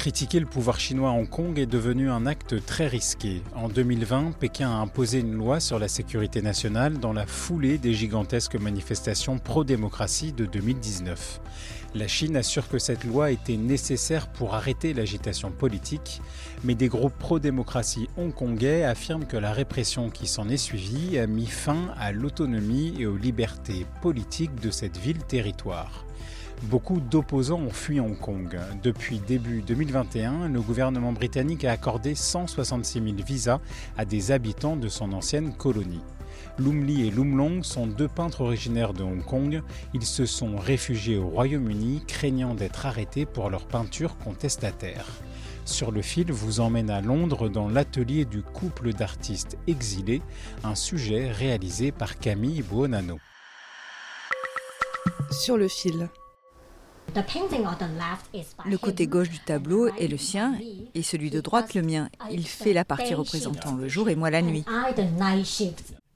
Critiquer le pouvoir chinois à Hong Kong est devenu un acte très risqué. En 2020, Pékin a imposé une loi sur la sécurité nationale dans la foulée des gigantesques manifestations pro-démocratie de 2019. La Chine assure que cette loi était nécessaire pour arrêter l'agitation politique, mais des groupes pro-démocratie hongkongais affirment que la répression qui s'en est suivie a mis fin à l'autonomie et aux libertés politiques de cette ville-territoire. Beaucoup d'opposants ont fui Hong Kong. Depuis début 2021, le gouvernement britannique a accordé 166 000 visas à des habitants de son ancienne colonie. Lum Lee et Lum Long sont deux peintres originaires de Hong Kong. Ils se sont réfugiés au Royaume-Uni, craignant d'être arrêtés pour leurs peintures contestataires. Sur le fil vous emmène à Londres dans l'atelier du couple d'artistes exilés, un sujet réalisé par Camille Buonanno. Sur le fil. Le côté gauche du tableau est le sien et celui de droite le mien. Il fait la partie représentant le jour et moi la nuit.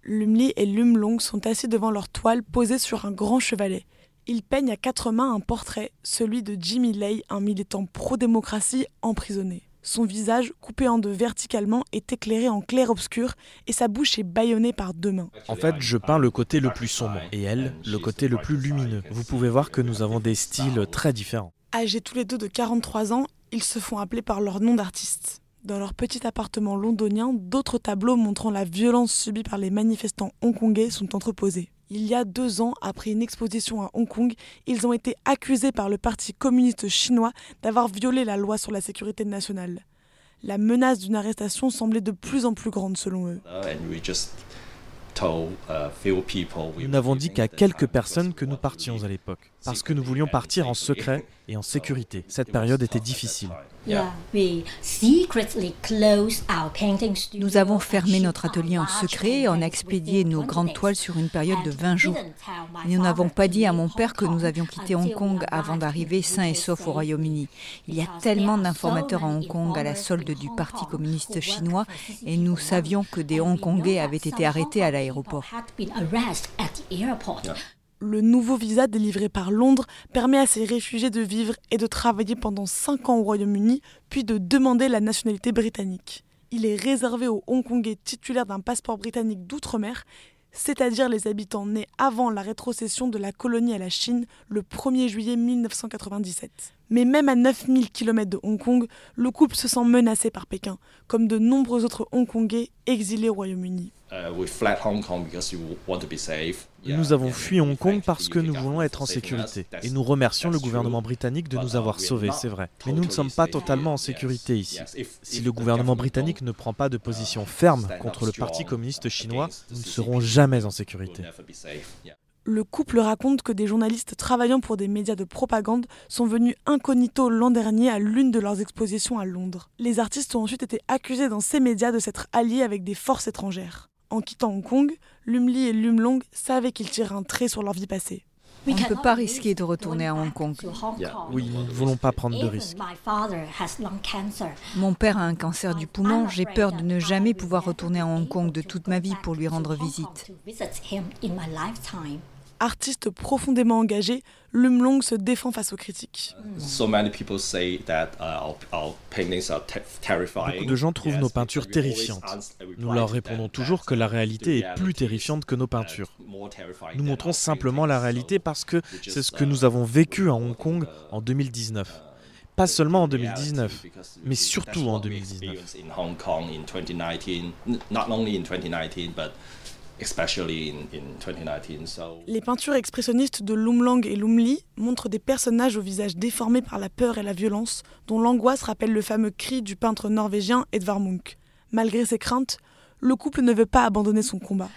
Lumli et Lumlong sont assis devant leur toile posée sur un grand chevalet. Ils peignent à quatre mains un portrait, celui de Jimmy Lay, un militant pro-démocratie emprisonné. Son visage, coupé en deux verticalement, est éclairé en clair-obscur et sa bouche est bâillonnée par deux mains. En fait, je peins le côté le plus sombre et elle, le côté le plus lumineux. Vous pouvez voir que nous avons des styles très différents. Âgés tous les deux de 43 ans, ils se font appeler par leur nom d'artiste. Dans leur petit appartement londonien, d'autres tableaux montrant la violence subie par les manifestants hongkongais sont entreposés. Il y a deux ans, après une exposition à Hong Kong, ils ont été accusés par le Parti communiste chinois d'avoir violé la loi sur la sécurité nationale. La menace d'une arrestation semblait de plus en plus grande selon eux. Nous n'avons dit qu'à quelques personnes que nous partions à l'époque, parce que nous voulions partir en secret et en sécurité. Cette période était difficile. Nous avons fermé notre atelier en secret et on a expédié nos grandes toiles sur une période de 20 jours. Et nous n'avons pas dit à mon père que nous avions quitté Hong Kong avant d'arriver sains et saufs au Royaume-Uni. Il y a tellement d'informateurs à Hong Kong à la solde du Parti communiste chinois et nous savions que des Hongkongais avaient été arrêtés à l'aéroport. Le nouveau visa délivré par Londres permet à ces réfugiés de vivre et de travailler pendant 5 ans au Royaume-Uni, puis de demander la nationalité britannique. Il est réservé aux Hongkongais titulaires d'un passeport britannique d'outre-mer, c'est-à-dire les habitants nés avant la rétrocession de la colonie à la Chine le 1er juillet 1997. Mais même à 9000 km de Hong Kong, le couple se sent menacé par Pékin, comme de nombreux autres Hongkongais exilés au Royaume-Uni. Nous avons fui Hong Kong parce que nous voulons être en sécurité. Et nous remercions le gouvernement britannique de nous avoir sauvés, c'est vrai. Mais nous ne sommes pas totalement en sécurité ici. Si le gouvernement britannique ne prend pas de position ferme contre le Parti communiste chinois, nous ne serons jamais en sécurité. Le couple raconte que des journalistes travaillant pour des médias de propagande sont venus incognito l'an dernier à l'une de leurs expositions à Londres. Les artistes ont ensuite été accusés dans ces médias de s'être alliés avec des forces étrangères. En quittant Hong Kong, Lumli et Lumlong savaient qu'ils tireraient un trait sur leur vie passée. On ne peut pas risquer de retourner à Hong Kong. Oui, nous ne voulons pas prendre de risques. Mon père a un cancer du poumon, j'ai peur de ne jamais pouvoir retourner à Hong Kong de toute ma vie pour lui rendre visite. Artiste profondément engagé, Lumlong se défend face aux critiques. Beaucoup de gens trouvent nos peintures terrifiantes. Nous leur répondons toujours que la réalité est plus terrifiante que nos peintures. Nous montrons simplement la réalité parce que c'est ce que nous avons vécu à Hong Kong en 2019. Pas seulement en 2019, mais surtout en 2019. Les peintures expressionnistes de Lumlang et Lumli montrent des personnages au visage déformé par la peur et la violence, dont l'angoisse rappelle le fameux cri du peintre norvégien Edvard Munch. Malgré ses craintes, le couple ne veut pas abandonner son combat.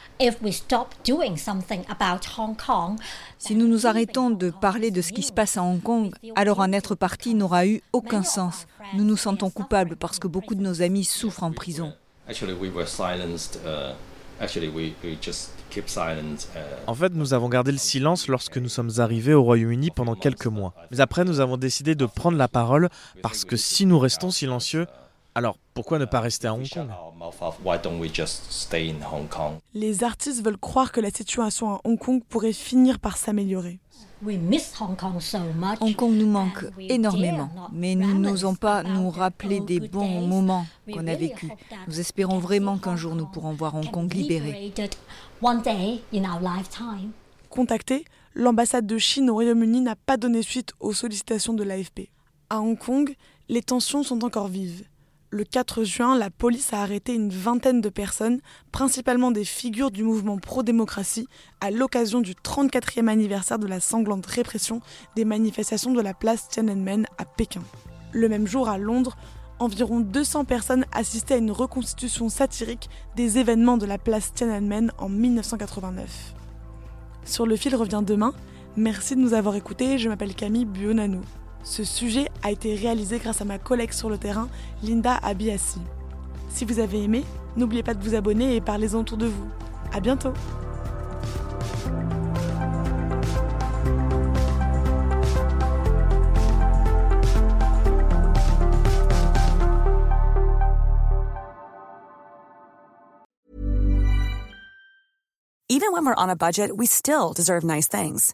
Si nous nous arrêtons de parler de ce qui se passe à Hong Kong, alors en être parti n'aura eu aucun sens. Nous nous sentons coupables parce que beaucoup de nos amis souffrent en prison. En fait, nous avons gardé le silence lorsque nous sommes arrivés au Royaume-Uni pendant quelques mois. Mais après, nous avons décidé de prendre la parole parce que si nous restons silencieux, alors pourquoi ne pas rester à Hong Kong? Les artistes veulent croire que la situation à Hong Kong pourrait finir par s'améliorer. Hong Kong nous manque énormément, mais nous n'osons pas nous rappeler des bons moments qu'on a vécus. Nous espérons vraiment qu'un jour nous pourrons voir Hong Kong libéré. Contacté, l'ambassade de Chine au Royaume-Uni n'a pas donné suite aux sollicitations de l'AFP. À Hong Kong, les tensions sont encore vives. Le 4 juin, la police a arrêté une vingtaine de personnes, principalement des figures du mouvement pro-démocratie, à l'occasion du 34e anniversaire de la sanglante répression des manifestations de la place Tiananmen à Pékin. Le même jour, à Londres, environ 200 personnes assistaient à une reconstitution satirique des événements de la place Tiananmen en 1989. Sur le fil revient demain. Merci de nous avoir écoutés. Je m'appelle Camille Buonanno. Ce sujet a été réalisé grâce à ma collègue sur le terrain, Linda Abiassi. Si vous avez aimé, n'oubliez pas de vous abonner et parlez-en autour de vous. À bientôt! Even when we're on a budget, we still deserve nice things.